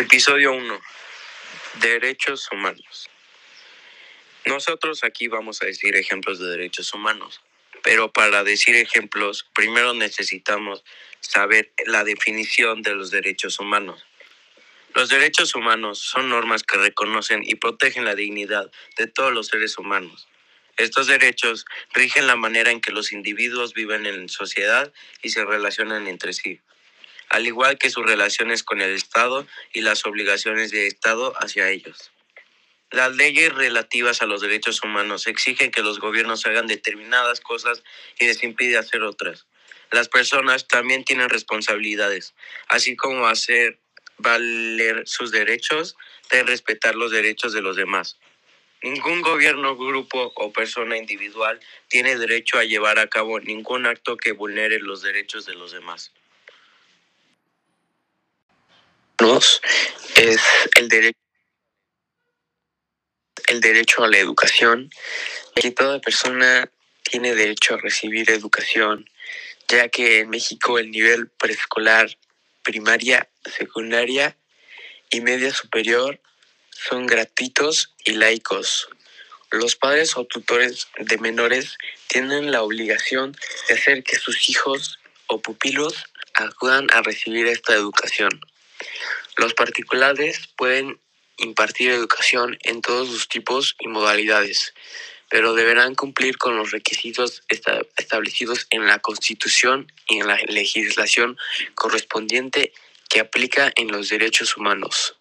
Episodio 1. Derechos humanos. Nosotros aquí vamos a decir ejemplos de derechos humanos, pero para decir ejemplos primero necesitamos saber la definición de los derechos humanos. Los derechos humanos son normas que reconocen y protegen la dignidad de todos los seres humanos. Estos derechos rigen la manera en que los individuos viven en sociedad y se relacionan entre sí al igual que sus relaciones con el Estado y las obligaciones del Estado hacia ellos. Las leyes relativas a los derechos humanos exigen que los gobiernos hagan determinadas cosas y les impide hacer otras. Las personas también tienen responsabilidades, así como hacer valer sus derechos, de respetar los derechos de los demás. Ningún gobierno, grupo o persona individual tiene derecho a llevar a cabo ningún acto que vulnere los derechos de los demás es el derecho el derecho a la educación y toda persona tiene derecho a recibir educación ya que en México el nivel preescolar, primaria, secundaria y media superior son gratuitos y laicos. Los padres o tutores de menores tienen la obligación de hacer que sus hijos o pupilos acudan a recibir esta educación. Los particulares pueden impartir educación en todos sus tipos y modalidades, pero deberán cumplir con los requisitos establecidos en la Constitución y en la legislación correspondiente que aplica en los derechos humanos.